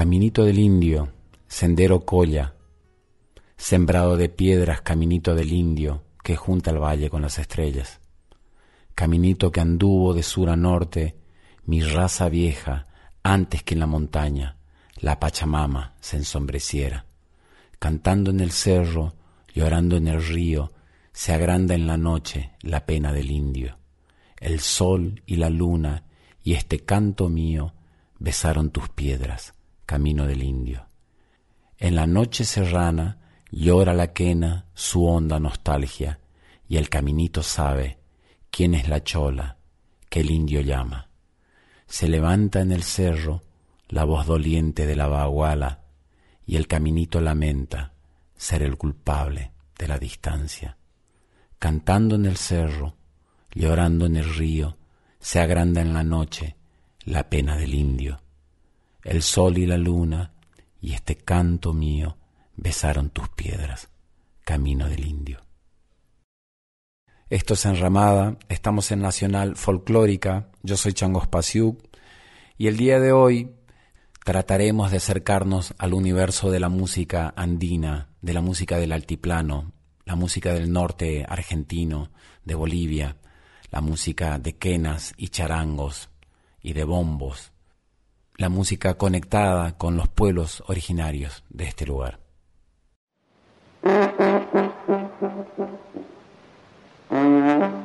Caminito del Indio, sendero colla, sembrado de piedras, caminito del Indio, que junta el valle con las estrellas. Caminito que anduvo de sur a norte, mi raza vieja, antes que en la montaña la Pachamama se ensombreciera. Cantando en el cerro, llorando en el río, se agranda en la noche la pena del indio. El sol y la luna y este canto mío besaron tus piedras camino del indio. En la noche serrana llora la quena su honda nostalgia, y el caminito sabe quién es la chola que el indio llama. Se levanta en el cerro la voz doliente de la baguala, y el caminito lamenta ser el culpable de la distancia. Cantando en el cerro, llorando en el río, se agranda en la noche la pena del indio el sol y la luna y este canto mío besaron tus piedras, camino del indio. Esto es Enramada, estamos en Nacional Folclórica, yo soy Changos Pasiuk y el día de hoy trataremos de acercarnos al universo de la música andina, de la música del altiplano, la música del norte argentino, de Bolivia, la música de quenas y charangos y de bombos, la música conectada con los pueblos originarios de este lugar.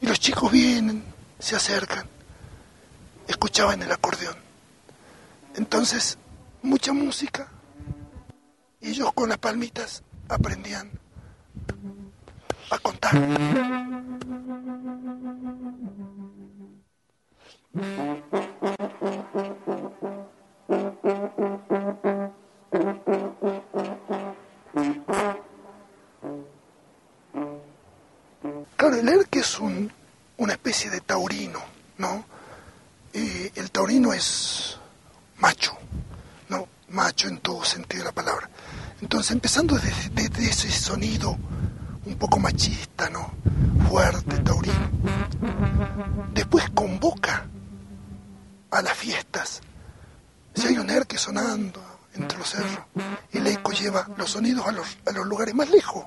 y los chicos vienen, se acercan, escuchaban el acordeón. Entonces, mucha música, y ellos con las palmitas aprendían a Claro, el erque es un, una especie de taurino, ¿no? Eh, el taurino es macho, ¿no? Macho en todo sentido de la palabra. Entonces, empezando desde, ese sonido un poco machista, ¿no? Fuerte, taurino. Después convoca a las fiestas. Si hay un erque sonando entre los cerros, el eco lleva los sonidos a los, a los lugares más lejos.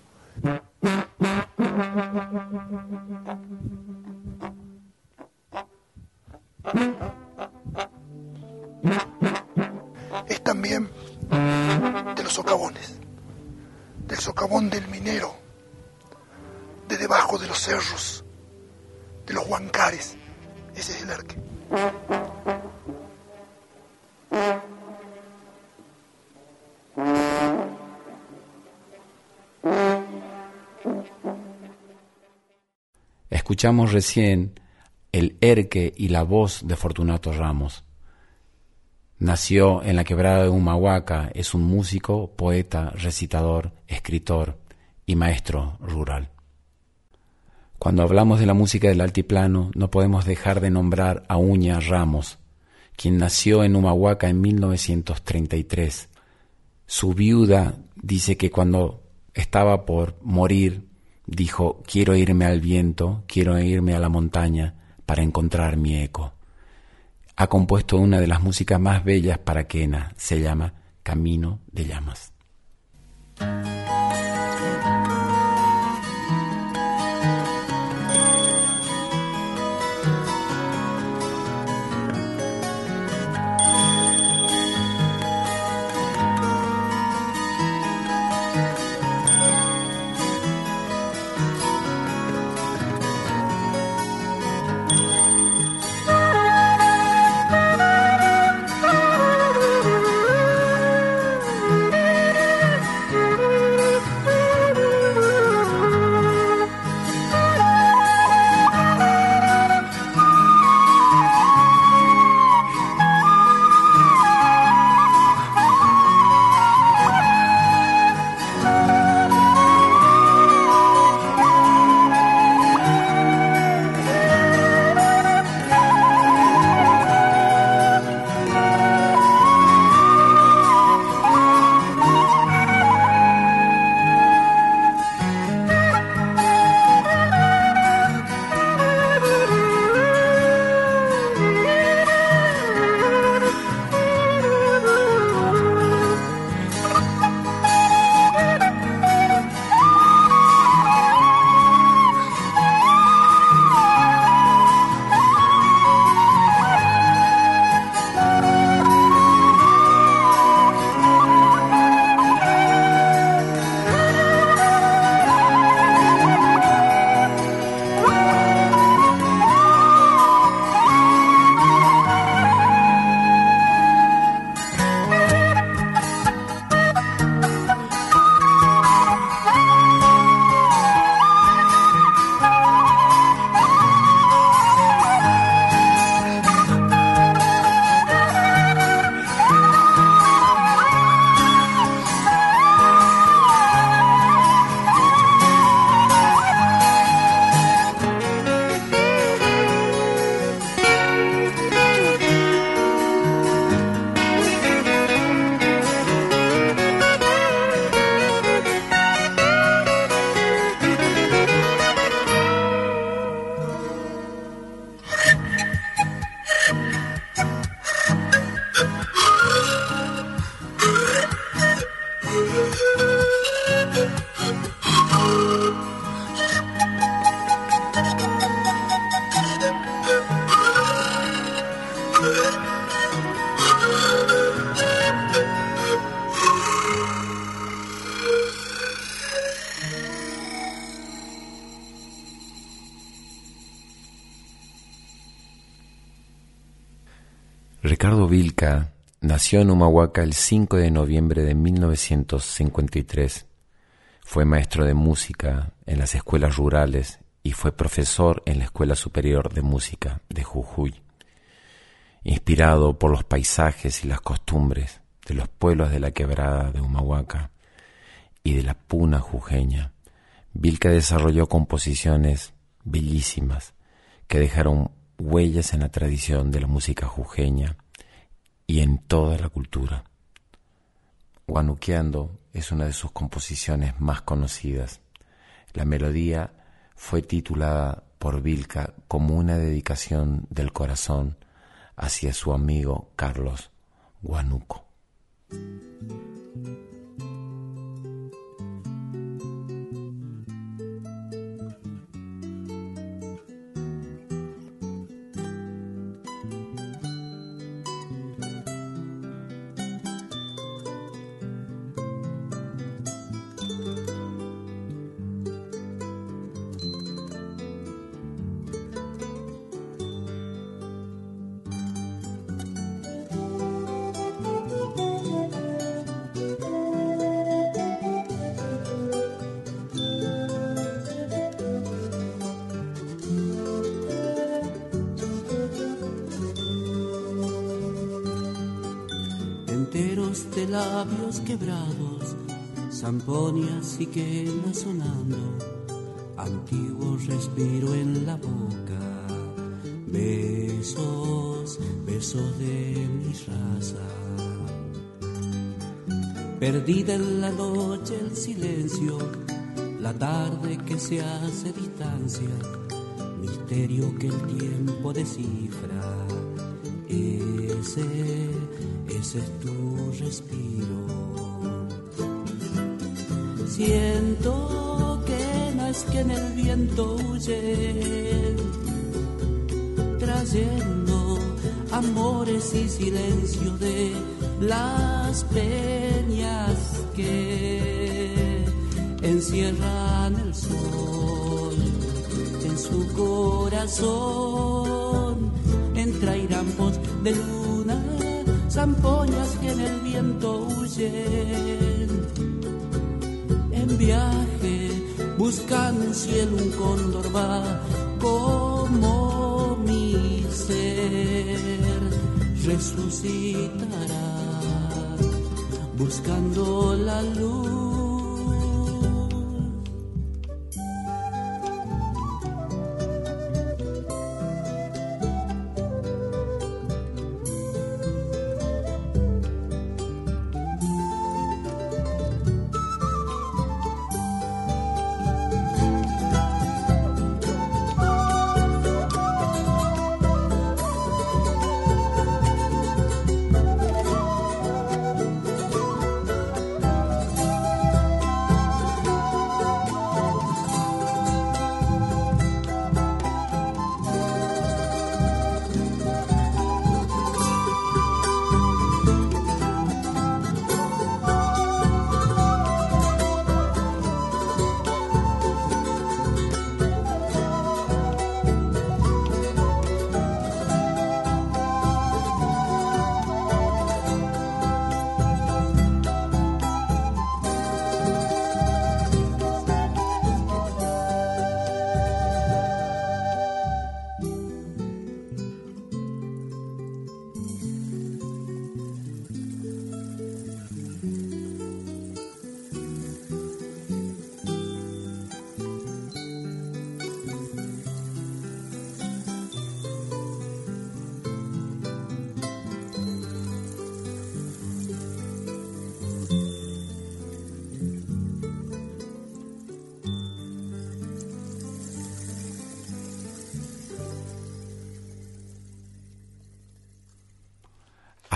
Thank you. Escuchamos recién el erque y la voz de Fortunato Ramos. Nació en la quebrada de Humahuaca, es un músico, poeta, recitador, escritor y maestro rural. Cuando hablamos de la música del altiplano, no podemos dejar de nombrar a Uña Ramos, quien nació en Humahuaca en 1933. Su viuda dice que cuando estaba por morir, dijo, quiero irme al viento, quiero irme a la montaña para encontrar mi eco. Ha compuesto una de las músicas más bellas para Quena, se llama Camino de Llamas. Nació en Humahuaca el 5 de noviembre de 1953. Fue maestro de música en las escuelas rurales y fue profesor en la Escuela Superior de Música de Jujuy. Inspirado por los paisajes y las costumbres de los pueblos de la quebrada de Humahuaca y de la puna jujeña, Vilca desarrolló composiciones bellísimas que dejaron huellas en la tradición de la música jujeña y en toda la cultura. Guanuqueando es una de sus composiciones más conocidas. La melodía fue titulada por Vilca como una dedicación del corazón hacia su amigo Carlos Guanuco. Quema sonando, antiguo respiro en la boca, besos, besos de mi raza. Perdida en la noche el silencio, la tarde que se hace distancia, misterio que el tiempo descifra. Ese, ese es tu respiro. Siento que no es que en el viento huye, trayendo amores y silencio de las peñas que encierran el sol en su corazón. Entra irampos de luna, zampoñas que en el viento huyen. Viaje, buscando un cielo, un cóndor va como mi ser resucitará, buscando la luz.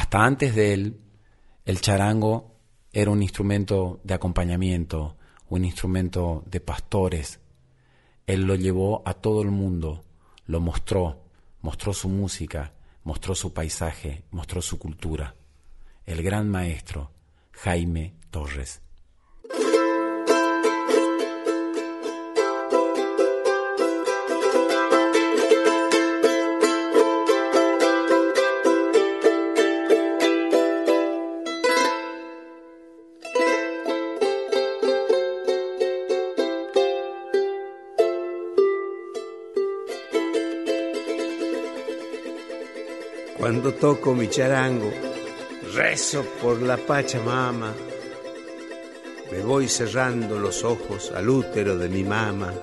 Hasta antes de él, el charango era un instrumento de acompañamiento, un instrumento de pastores. Él lo llevó a todo el mundo, lo mostró, mostró su música, mostró su paisaje, mostró su cultura. El gran maestro Jaime Torres. Cuando toco mi charango, rezo por la Pachamama. Me voy cerrando los ojos al útero de mi mamá.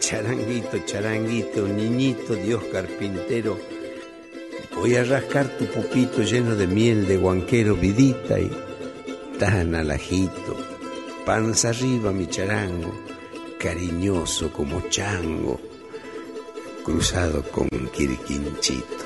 Charanguito, charanguito, niñito Dios carpintero, voy a rascar tu pupito lleno de miel de guanquero, vidita y tan alajito. Panza arriba mi charango, cariñoso como chango, cruzado con quirquinchito.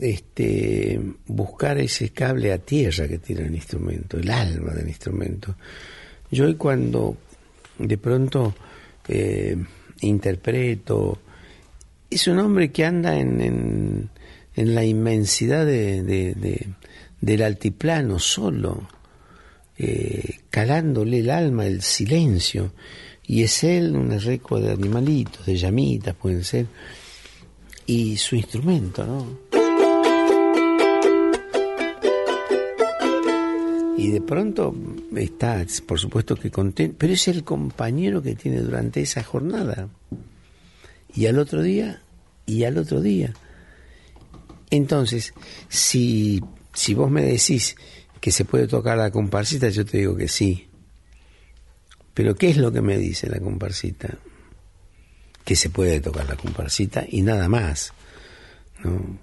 Este, buscar ese cable a tierra que tiene el instrumento, el alma del instrumento. Yo hoy cuando de pronto eh, interpreto, es un hombre que anda en, en, la inmensidad de, del altiplano solo, eh, calándole el alma, el silencio, y es él un recua de animalitos, de llamitas pueden ser, y su instrumento, ¿no? Y de pronto está, por supuesto que contento, pero es el compañero que tiene durante esa jornada. Y al otro día, y al otro día. Entonces, si, si vos me decís que se puede tocar la comparsita, yo te digo que sí. Pero ¿qué es lo que me dice la comparsita? Que se puede tocar la comparsita y nada más. ¿no?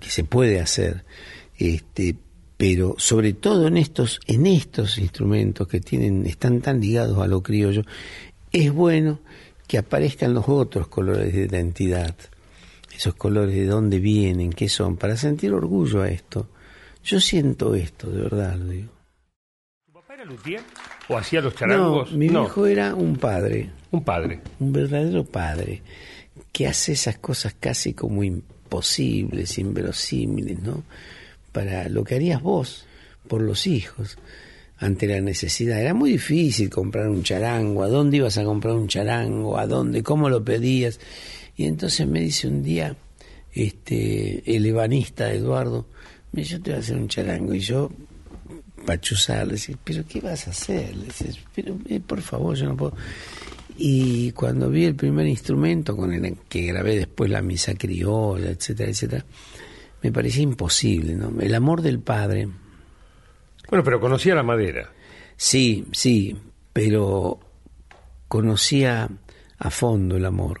Que se puede hacer. Este, pero sobre todo en estos, en estos instrumentos que tienen, están tan ligados a lo criollo, es bueno que aparezcan los otros colores de identidad, esos colores de dónde vienen, qué son, para sentir orgullo a esto. Yo siento esto, de verdad lo digo. ¿Tu papá era luthier o hacía los charangos? No, mi hijo era un padre. Un padre. Un verdadero padre, que hace esas cosas casi como imposibles, inverosímiles, ¿no? Para lo que harías vos por los hijos ante la necesidad. Era muy difícil comprar un charango, a dónde ibas a comprar un charango, a dónde, cómo lo pedías. Y entonces me dice un día, este, el ebanista Eduardo, yo te voy a hacer un charango y yo pachuzar, le decía, pero ¿qué vas a hacer? Le decía, pero eh, por favor, yo no puedo. Y cuando vi el primer instrumento con el que grabé después la misa criolla, etcétera, etcétera, me parecía imposible, ¿no? El amor del padre. Bueno, pero conocía la madera. Sí, sí, pero conocía a fondo el amor.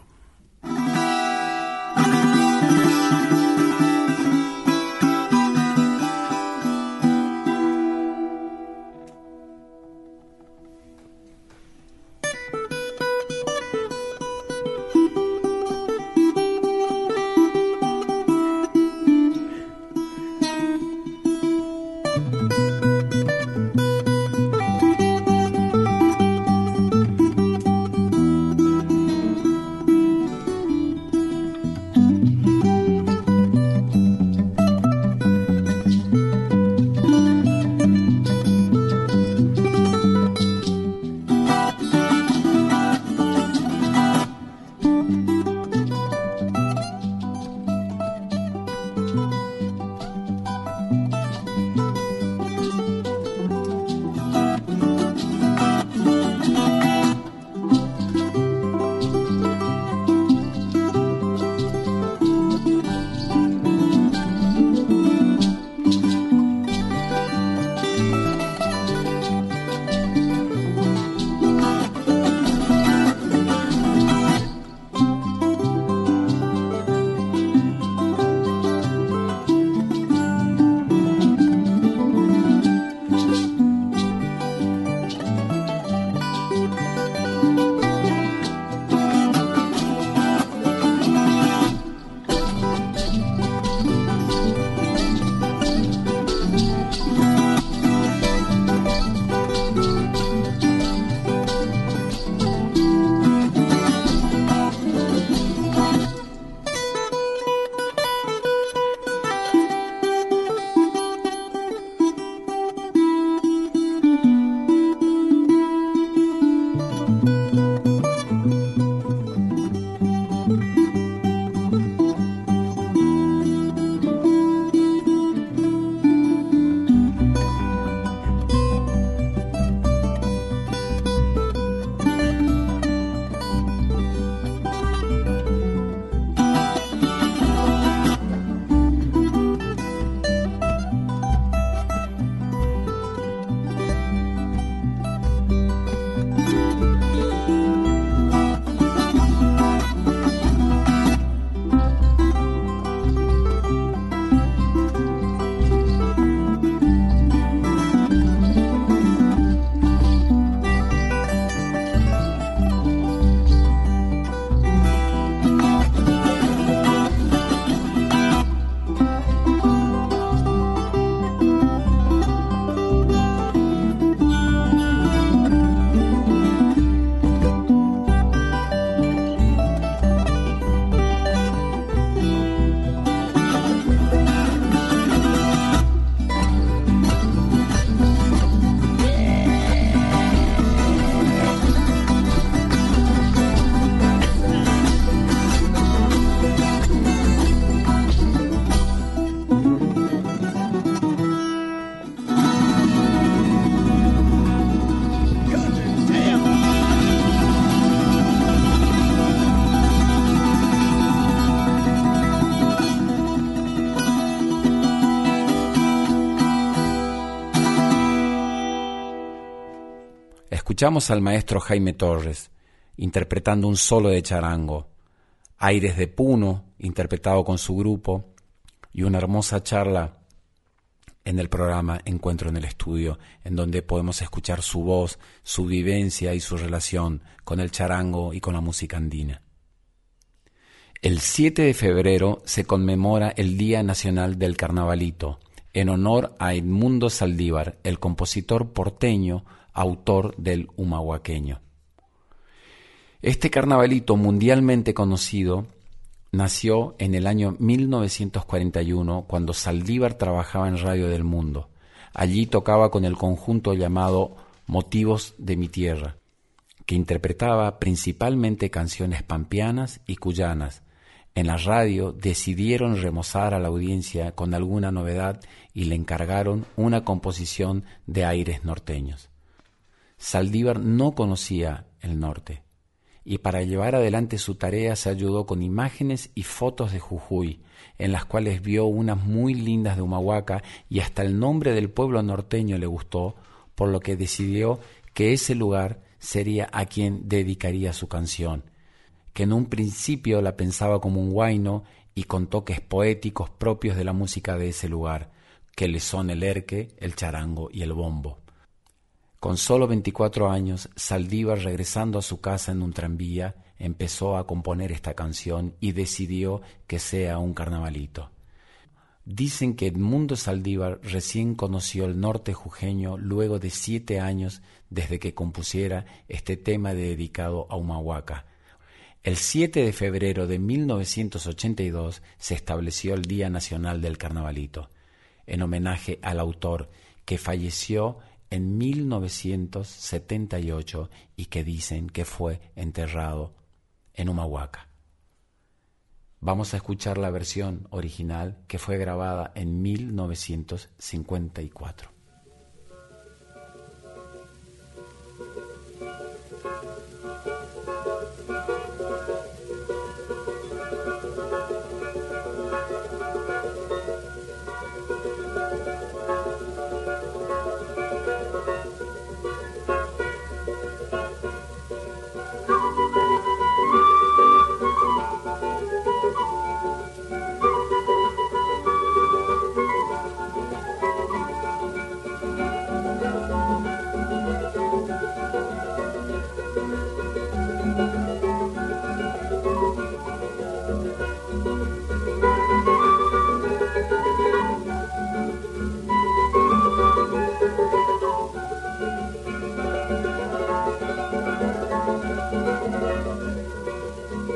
Escuchamos al maestro Jaime Torres interpretando un solo de charango, Aires de Puno interpretado con su grupo y una hermosa charla en el programa Encuentro en el Estudio, en donde podemos escuchar su voz, su vivencia y su relación con el charango y con la música andina. El 7 de febrero se conmemora el Día Nacional del Carnavalito, en honor a Edmundo Saldívar, el compositor porteño autor del humahuaqueño. Este carnavalito mundialmente conocido nació en el año 1941 cuando Saldívar trabajaba en Radio del Mundo. Allí tocaba con el conjunto llamado Motivos de mi Tierra, que interpretaba principalmente canciones pampeanas y cuyanas, En la radio decidieron remozar a la audiencia con alguna novedad y le encargaron una composición de aires norteños. Saldívar no conocía el norte y para llevar adelante su tarea se ayudó con imágenes y fotos de Jujuy, en las cuales vio unas muy lindas de Humahuaca y hasta el nombre del pueblo norteño le gustó, por lo que decidió que ese lugar sería a quien dedicaría su canción, que en un principio la pensaba como un guaino y con toques poéticos propios de la música de ese lugar, que le son el erque, el charango y el bombo. Con solo 24 años, Saldívar, regresando a su casa en un tranvía, empezó a componer esta canción y decidió que sea un carnavalito. Dicen que Edmundo Saldívar recién conoció el norte jujeño luego de siete años desde que compusiera este tema dedicado a Humahuaca. El 7 de febrero de 1982 se estableció el Día Nacional del Carnavalito, en homenaje al autor que falleció en 1978 y que dicen que fue enterrado en Humahuaca. Vamos a escuchar la versión original que fue grabada en 1954. Me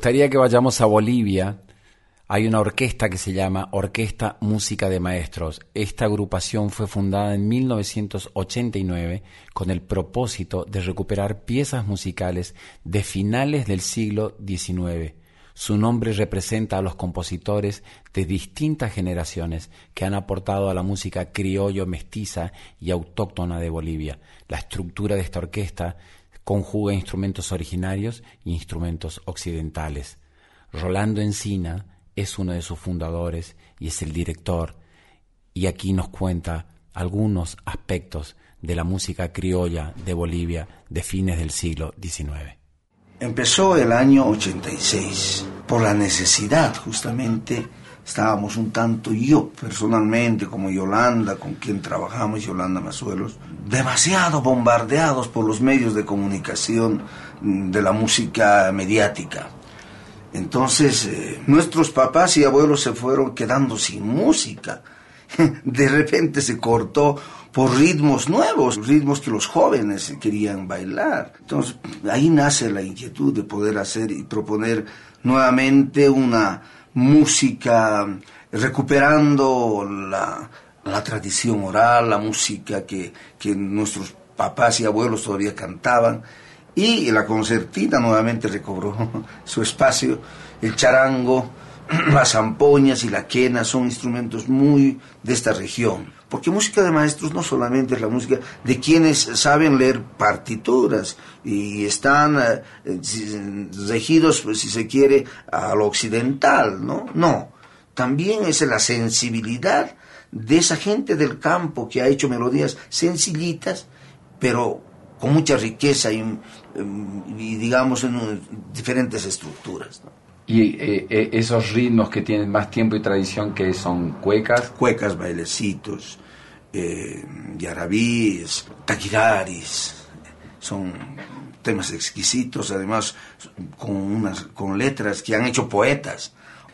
gustaría que vayamos a Bolivia. Hay una orquesta que se llama Orquesta Música de Maestros. Esta agrupación fue fundada en 1989 con el propósito de recuperar piezas musicales de finales del siglo XIX. Su nombre representa a los compositores de distintas generaciones que han aportado a la música criollo mestiza y autóctona de Bolivia. La estructura de esta orquesta conjuga instrumentos originarios e instrumentos occidentales. Rolando Encina es uno de sus fundadores y es el director. Y aquí nos cuenta algunos aspectos de la música criolla de Bolivia de fines del siglo XIX. Empezó el año 86 por la necesidad justamente estábamos un tanto yo personalmente como Yolanda con quien trabajamos Yolanda Mazuelos demasiado bombardeados por los medios de comunicación de la música mediática entonces eh, nuestros papás y abuelos se fueron quedando sin música de repente se cortó por ritmos nuevos, ritmos que los jóvenes querían bailar. Entonces, ahí nace la inquietud de poder hacer y proponer nuevamente una música recuperando la, tradición oral, la música que, que nuestros papás y abuelos todavía cantaban. Y la concertina nuevamente recobró su espacio, el charango, las zampoñas y la quena son instrumentos muy de esta región. Porque música de maestros no solamente es la música de quienes saben leer partituras y están eh, regidos, pues, si se quiere, a lo occidental, ¿no? No. También es la sensibilidad de esa gente del campo que ha hecho melodías sencillitas, pero con mucha riqueza y, y digamos, en diferentes estructuras. ¿no? Y eh, eh, esos ritmos que tienen más tiempo y tradición, que son cuecas. Cuecas, bailecitos, eh, yarabíes, taquidaris, son temas exquisitos, además con, unas, con letras que han hecho poetas.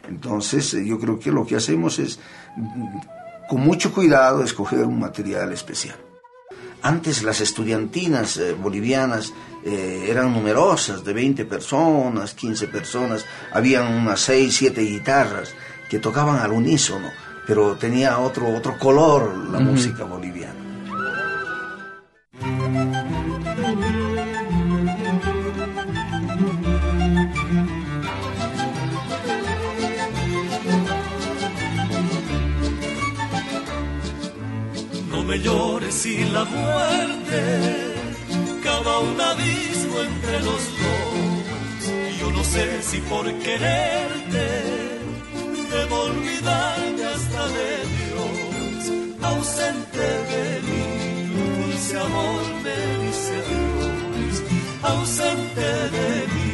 Entonces eh, yo creo que lo que hacemos es, mm, con mucho cuidado, escoger un material especial. Antes las estudiantinas bolivianas eh, eran numerosas, de 20 personas, 15 personas, habían unas 6, 7 guitarras que tocaban al unísono, pero tenía otro, otro color la música boliviana. Sin la muerte un abismo entre los dos. Yo no sé si por quererte debo olvidarme hasta de Dios, ausente de mí, dulce amor me dice Dios, ausente de mí,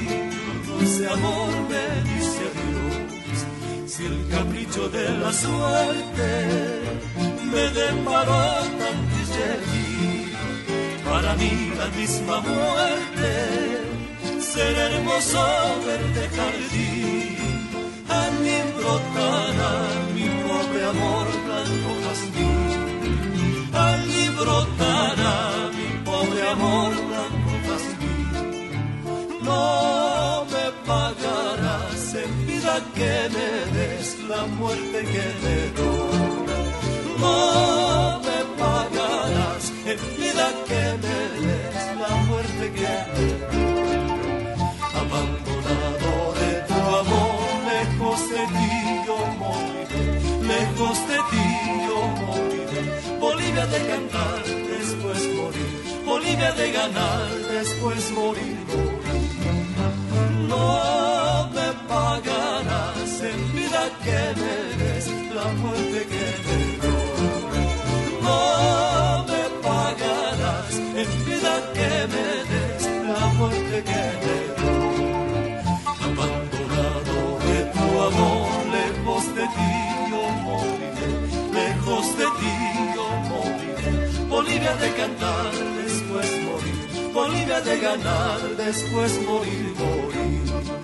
dulce amor me dice Dios. Si el capricho de la suerte me deparó tan para mí la misma muerte, ser hermoso verte jardín, a brotará mi pobre amor blanco jazmín, a mí brotará mi pobre amor blanco jazmín, no me pagarás en vida que me des la muerte que te doy, de cantar, después morir, Bolivia de ganar, después morir, No me pagarás en vida que me des la muerte que te doy. No en vida que me des la muerte que te doy. Abandonado de tu amor, lejos de ti yo moriré, lejos de ti. Bolivia de cantar, después morir, Bolivia de ganar, después morir, morir.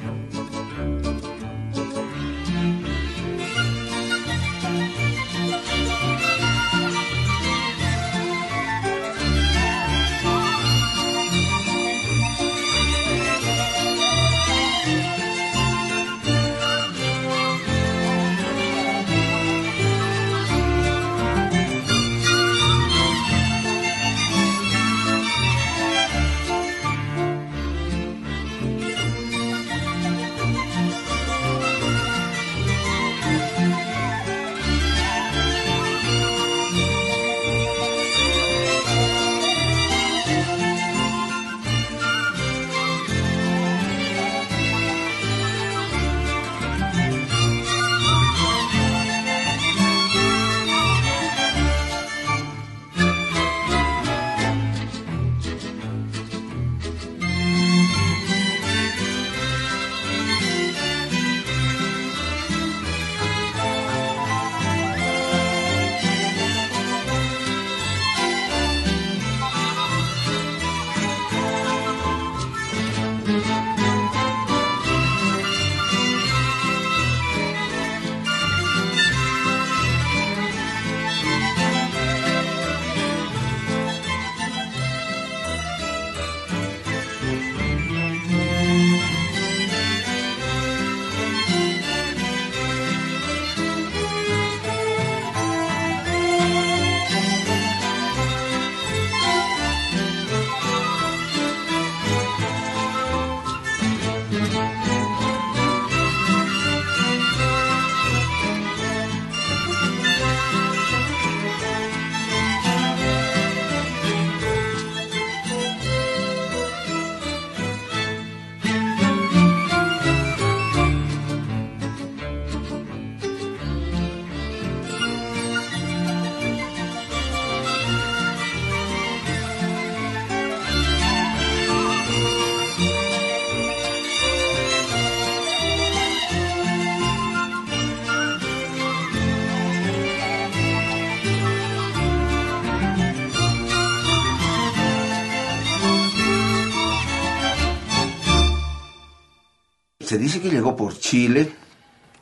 Se dice que llegó por Chile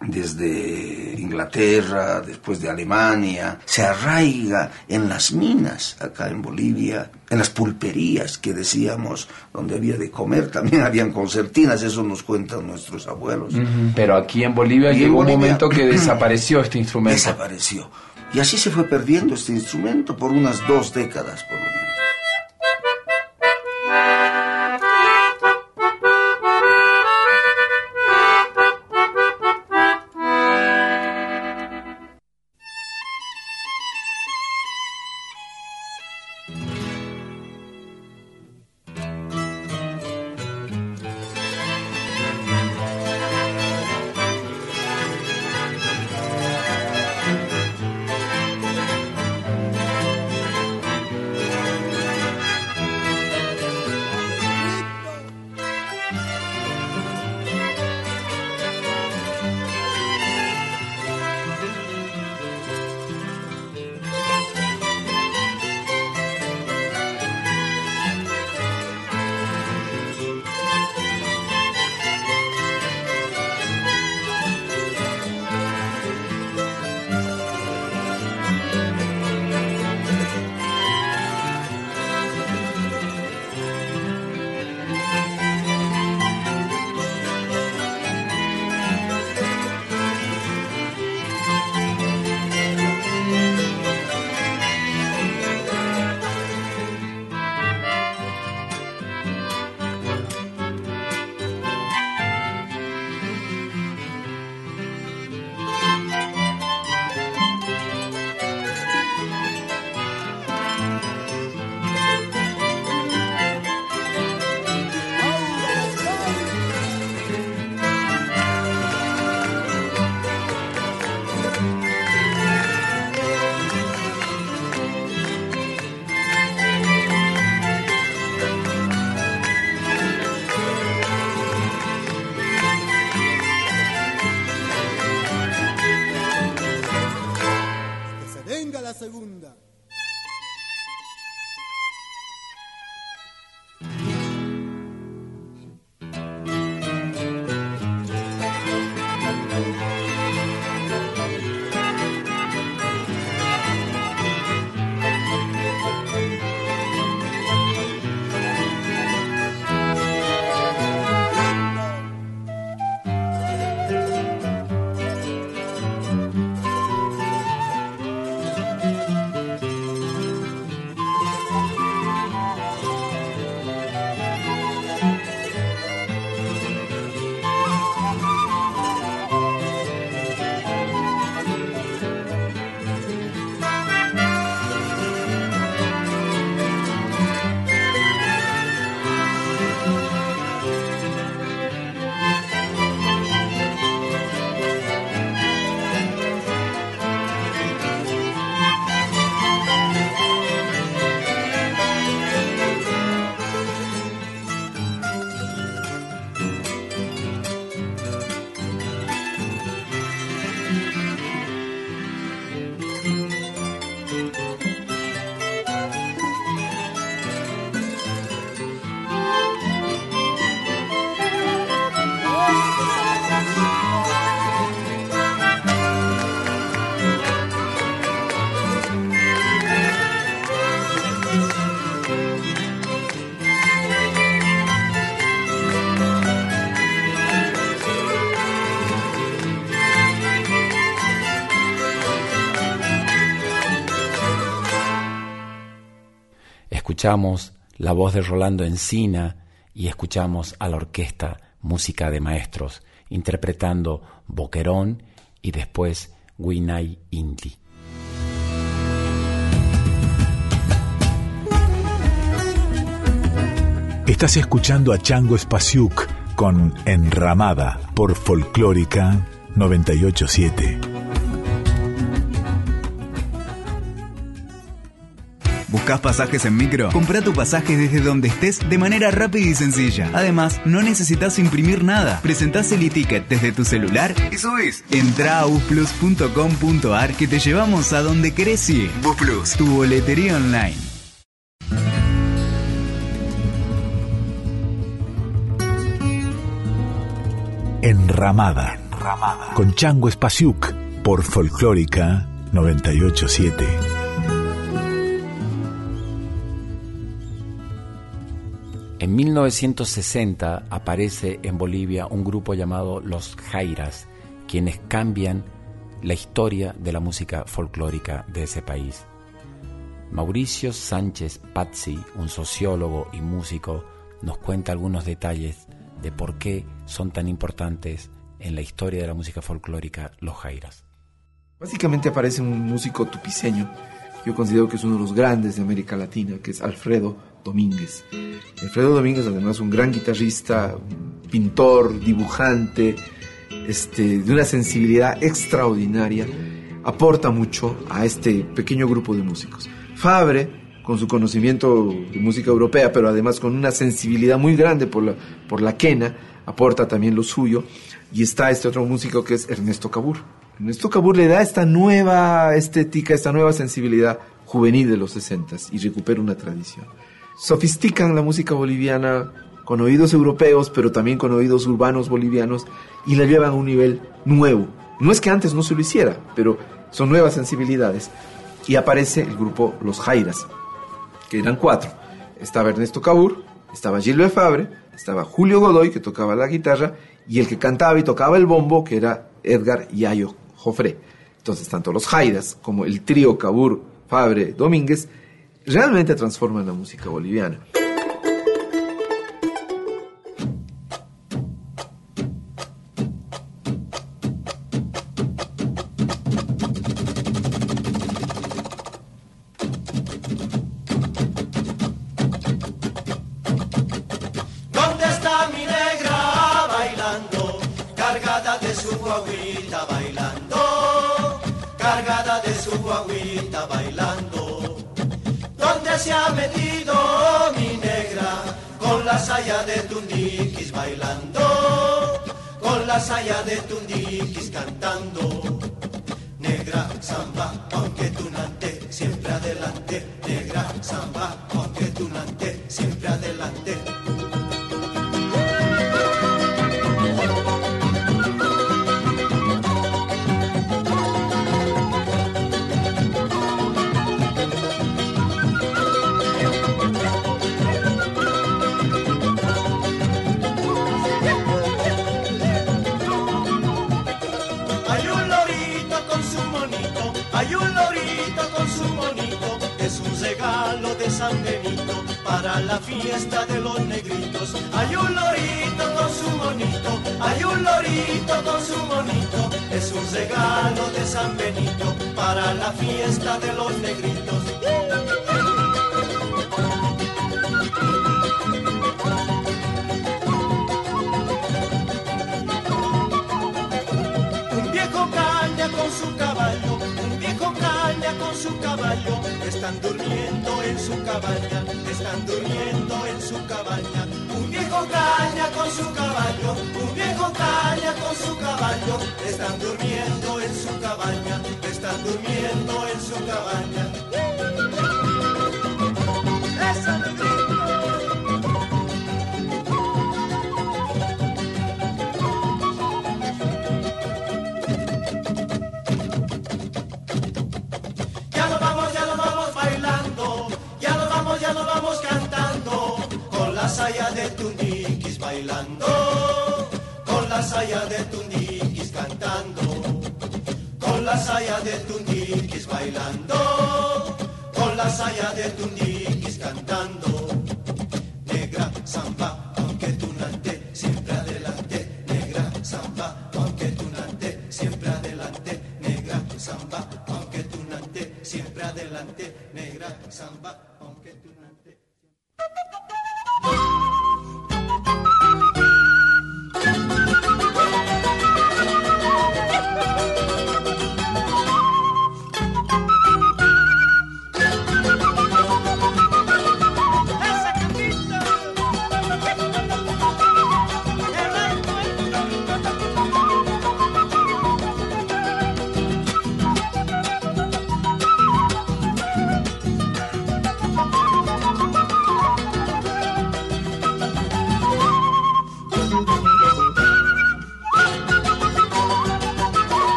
desde Inglaterra, después de Alemania, se arraiga en las minas acá en Bolivia, en las pulperías que decíamos, donde había de comer, también habían concertinas, eso nos cuentan nuestros abuelos. Pero aquí en Bolivia Y en llegó un momento que desapareció este instrumento. Desapareció. Y así se fue perdiendo este instrumento por unas dos décadas, por lo menos. Escuchamos la voz de Rolando Encina y escuchamos a la orquesta Música de Maestros interpretando Boquerón y después Guinay Inti. Estás escuchando a Chango Spasiuk con Enramada por Folclórica 987. ¿Buscas pasajes en micro? Compra tu pasaje desde donde estés de manera rápida y sencilla. Además, no necesitas imprimir nada. Presentás el e-ticket desde tu celular y subís. Entra a busplus.com.ar que te llevamos a donde querés ir. Busplus, tu boletería online. Enramada. Con Chango Espasiuk por Folclórica 987. En 1960 aparece en Bolivia un grupo llamado Los Jairas, quienes cambian la historia de la música folclórica de ese país. Mauricio Sánchez Pazzi, un sociólogo y músico, nos cuenta algunos detalles de por qué son tan importantes en la historia de la música folclórica los jairas. Básicamente aparece un músico tupiceño, yo considero que es uno de los grandes de América Latina, que es Alfredo Domínguez. Alfredo Domínguez además un gran guitarrista, pintor, dibujante, este, de una sensibilidad extraordinaria, aporta mucho a este pequeño grupo de músicos. Fabre, con su conocimiento de música europea, pero además con una sensibilidad muy grande por la, por la quena, aporta también lo suyo. Y está este otro músico que es Ernesto Cabur. Ernesto Cabur le da esta nueva estética, esta nueva sensibilidad juvenil de los 60 y recupera una tradición. Sofistican la música boliviana con oídos europeos, pero también con oídos urbanos bolivianos y la llevan a un nivel nuevo. No es que antes no se lo hiciera, pero son nuevas sensibilidades. Y aparece el grupo Los Jairas, que eran cuatro. Estaba Ernesto Cabur, estaba Gilles Fabre, estaba Julio Godoy, que tocaba la guitarra, y el que cantaba y tocaba el bombo, que era Edgar Yayo Jofré. Entonces, tanto los Jairas como el trío Cabur, Fabre, Domínguez, realmente transforman la música boliviana. Con la saya de tundiquis cantando. Durmiendo en su cabaña. Un viejo caña con su caballo, un viejo caña con su caballo, están durmiendo en su cabaña, están durmiendo en su cabaña. Saya de Tuniquis bailando, con la saya de Tuniquis cantando, con la saya de Tuniquis bailando, con la saya de Tuniquis cantando, negra samba, aunque tunante, siempre adelante, negra samba, aunque tunante, siempre adelante, negra samba, aunque tunante, siempre adelante, negra samba, aunque tunante.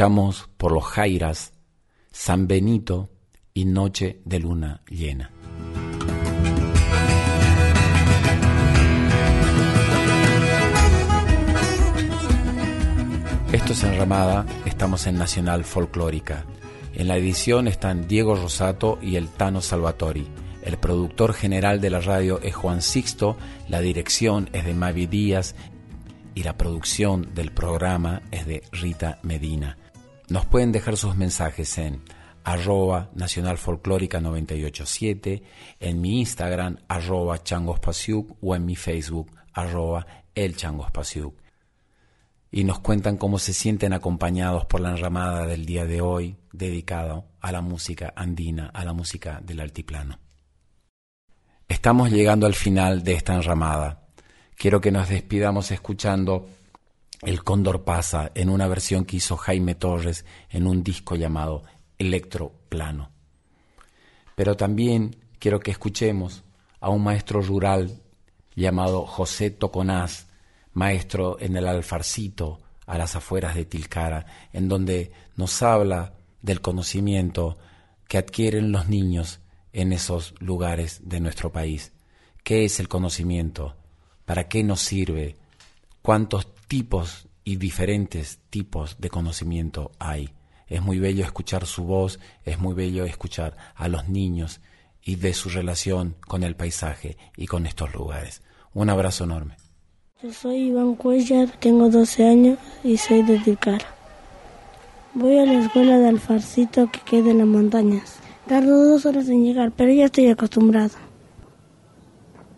Por los Jairas, San Benito y Noche de Luna Llena. Esto es Enramada, estamos en Nacional Folclórica. En la edición están Diego Rosato y el Tano Salvatori. El productor general de la radio es Juan Sixto, la dirección es de Mavi Díaz y la producción del programa es de Rita Medina. Nos pueden dejar sus mensajes en arroba Nacional Folclórica 987, en mi Instagram arroba Changospasiuk o en mi Facebook arroba El. Y nos cuentan cómo se sienten acompañados por la enramada del día de hoy, dedicado a la música andina, a la música del altiplano. Estamos llegando al final de esta enramada. Quiero que nos despidamos escuchando El Cóndor pasa en una versión que hizo Jaime Torres en un disco llamado Electroplano. Pero también quiero que escuchemos a un maestro rural llamado José Toconás, maestro en el Alfarcito, a las afueras de Tilcara, en donde nos habla del conocimiento que adquieren los niños en esos lugares de nuestro país. ¿Qué es el conocimiento? ¿Para qué nos sirve? ¿Cuántos tipos y diferentes tipos de conocimiento hay? Es muy bello escuchar su voz, es muy bello escuchar a los niños y de su relación con el paisaje y con estos lugares. Un abrazo enorme. Yo soy Iván Cuellar, tengo 12 años y soy de Tilcara. Voy a la escuela de Alfarcito que queda en las montañas. Tardo dos horas en llegar, pero ya estoy acostumbrado.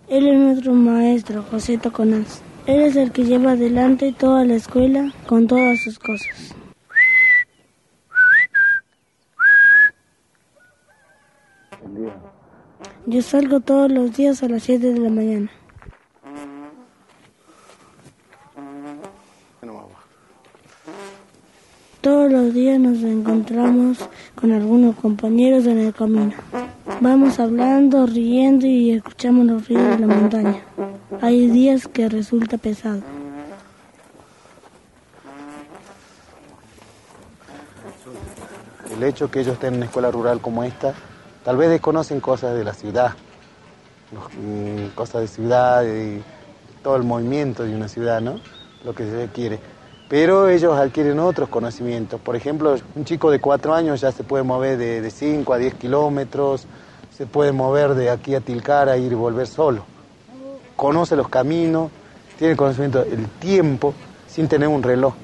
Él es nuestro maestro, José Toconás. Él es el que lleva adelante toda la escuela con todas sus cosas. Yo salgo todos los días a las 7 de la mañana. Todos los días nos encontramos con algunos compañeros en el camino. Vamos hablando, riendo y escuchamos los ríos de la montaña. Hay días que resulta pesado. El hecho que ellos estén en una escuela rural como esta, tal vez desconocen cosas de la ciudad, mm, cosas de ciudad y todo el movimiento de una ciudad, ¿no? Lo que se quiere. Pero ellos adquieren otros conocimientos. Por ejemplo, un chico de cuatro años ya se puede mover de 5 a 10 kilómetros, se puede mover de aquí a Tilcara, ir y volver solo. Conoce los caminos, tiene conocimiento del tiempo sin tener un reloj.